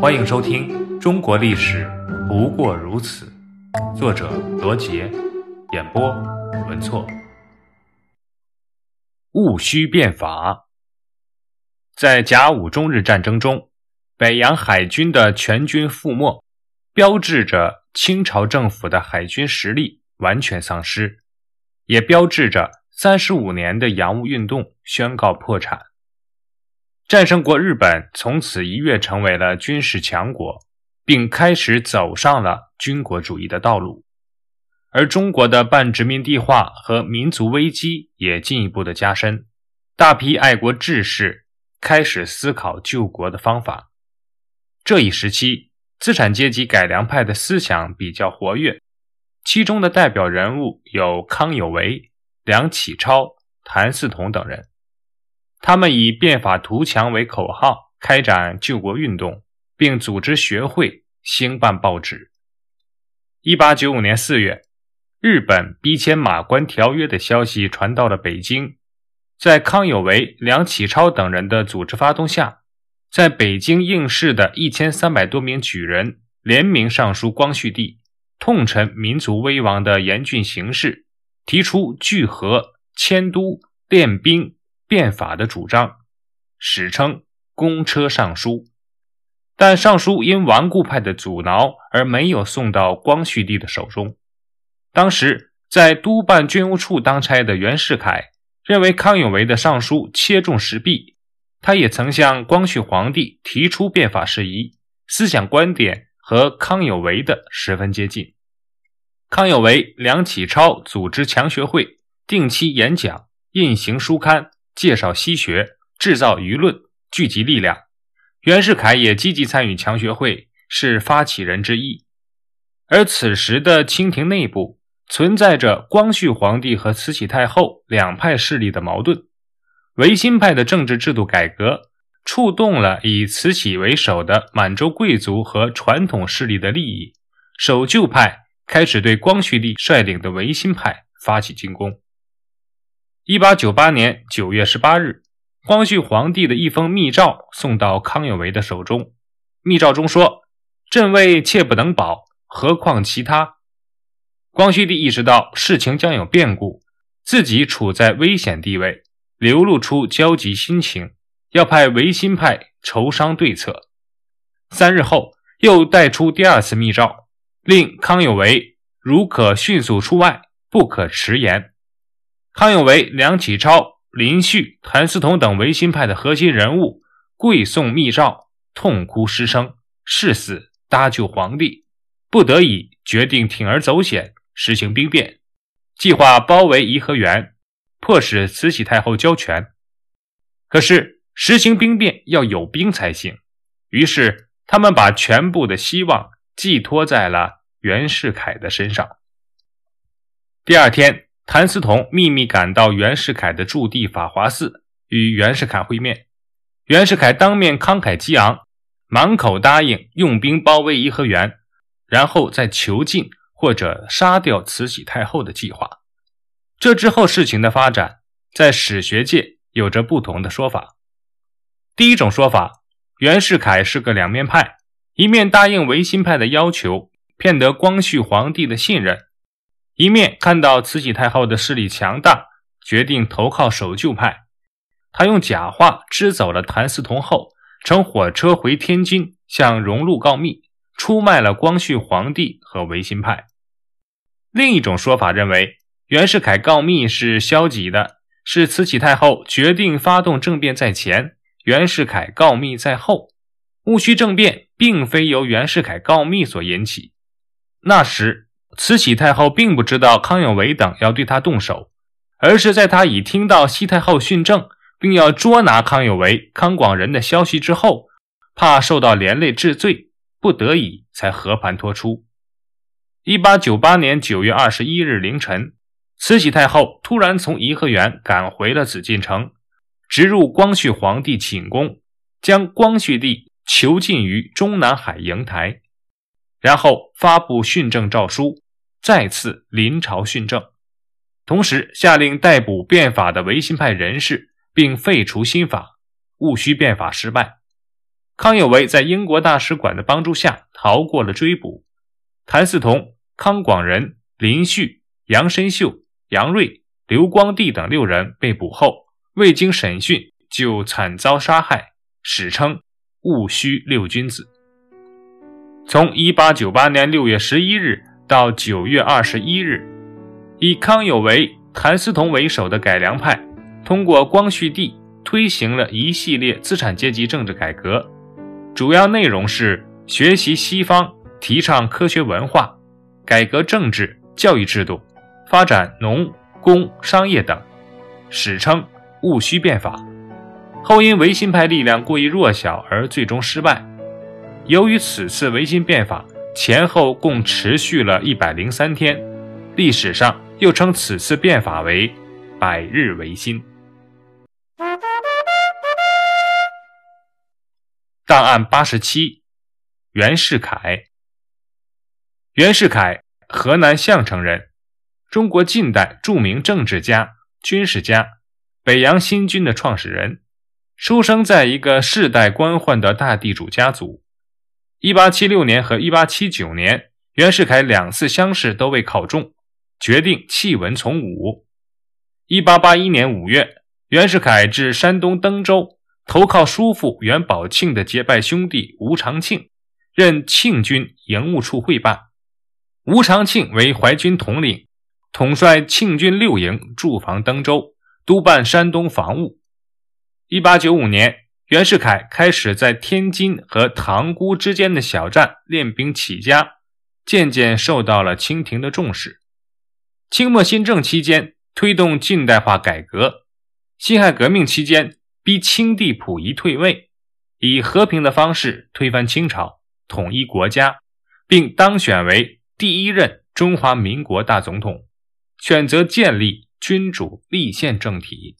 欢迎收听《中国历史不过如此》，作者罗杰，演播文措。戊戌变法，在甲午中日战争中，北洋海军的全军覆没，标志着清朝政府的海军实力完全丧失，也标志着三十五年的洋务运动宣告破产。战胜国日本从此一跃成为了军事强国，并开始走上了军国主义的道路，而中国的半殖民地化和民族危机也进一步的加深，大批爱国志士开始思考救国的方法。这一时期，资产阶级改良派的思想比较活跃，其中的代表人物有康有为、梁启超、谭嗣同等人。他们以变法图强为口号，开展救国运动，并组织学会、兴办报纸。一八九五年四月，日本逼签马关条约的消息传到了北京。在康有为、梁启超等人的组织发动下，在北京应试的一千三百多名举人联名上书光绪帝，痛陈民族危亡的严峻形势，提出聚合、迁都、练兵。变法的主张，史称“公车上书”，但上书因顽固派的阻挠而没有送到光绪帝的手中。当时在督办军务处当差的袁世凯认为康有为的上书切中时弊，他也曾向光绪皇帝提出变法事宜，思想观点和康有为的十分接近。康有为、梁启超组织强学会，定期演讲，印行书刊。介绍西学，制造舆论，聚集力量。袁世凯也积极参与强学会，是发起人之一。而此时的清廷内部存在着光绪皇帝和慈禧太后两派势力的矛盾。维新派的政治制度改革触动了以慈禧为首的满洲贵族和传统势力的利益，守旧派开始对光绪帝率领的维新派发起进攻。一八九八年九月十八日，光绪皇帝的一封密诏送到康有为的手中。密诏中说：“朕位切不能保，何况其他？”光绪帝意识到事情将有变故，自己处在危险地位，流露出焦急心情，要派维新派筹商对策。三日后，又带出第二次密诏，令康有为如可迅速出外，不可迟延。康有为、梁启超、林旭、谭嗣同等维新派的核心人物跪送密诏，痛哭失声，誓死搭救皇帝。不得已，决定铤而走险，实行兵变，计划包围颐和园，迫使慈禧太后交权。可是，实行兵变要有兵才行，于是他们把全部的希望寄托在了袁世凯的身上。第二天。谭嗣同秘密赶到袁世凯的驻地法华寺，与袁世凯会面。袁世凯当面慷慨激昂，满口答应用兵包围颐和园，然后再囚禁或者杀掉慈禧太后的计划。这之后事情的发展，在史学界有着不同的说法。第一种说法，袁世凯是个两面派，一面答应维新派的要求，骗得光绪皇帝的信任。一面看到慈禧太后的势力强大，决定投靠守旧派。他用假话支走了谭嗣同后，乘火车回天津向荣禄告密，出卖了光绪皇帝和维新派。另一种说法认为，袁世凯告密是消极的，是慈禧太后决定发动政变在前，袁世凯告密在后。戊戌政变并非由袁世凯告密所引起，那时。慈禧太后并不知道康有为等要对她动手，而是在她已听到西太后训政，并要捉拿康有为、康广仁的消息之后，怕受到连累治罪，不得已才和盘托出。一八九八年九月二十一日凌晨，慈禧太后突然从颐和园赶回了紫禁城，直入光绪皇帝寝宫，将光绪帝囚禁于中南海瀛台，然后发布训政诏书。再次临朝训政，同时下令逮捕变法的维新派人士，并废除新法。戊戌变法失败，康有为在英国大使馆的帮助下逃过了追捕。谭嗣同、康广仁、林旭、杨申秀、杨锐、刘光第等六人被捕后，未经审讯就惨遭杀害，史称“戊戌六君子”。从1898年6月11日到9月21日，以康有为、谭嗣同为首的改良派，通过光绪帝推行了一系列资产阶级政治改革，主要内容是学习西方，提倡科学文化，改革政治教育制度，发展农工商业等，史称“戊戌变法”。后因维新派力量过于弱小而最终失败。由于此次维新变法前后共持续了一百零三天，历史上又称此次变法为“百日维新”。档案八十七，袁世凯。袁世凯，河南项城人，中国近代著名政治家、军事家，北洋新军的创始人，出生在一个世代官宦的大地主家族。一八七六年和一八七九年，袁世凯两次乡试都未考中，决定弃文从武。一八八一年五月，袁世凯至山东登州，投靠叔父袁宝庆的结拜兄弟吴长庆，任庆军营务处会办。吴长庆为淮军统领，统帅庆军六营驻防登州，督办山东防务。一八九五年。袁世凯开始在天津和塘沽之间的小站练兵起家，渐渐受到了清廷的重视。清末新政期间，推动近代化改革；辛亥革命期间，逼清帝溥仪退位，以和平的方式推翻清朝，统一国家，并当选为第一任中华民国大总统，选择建立君主立宪政体。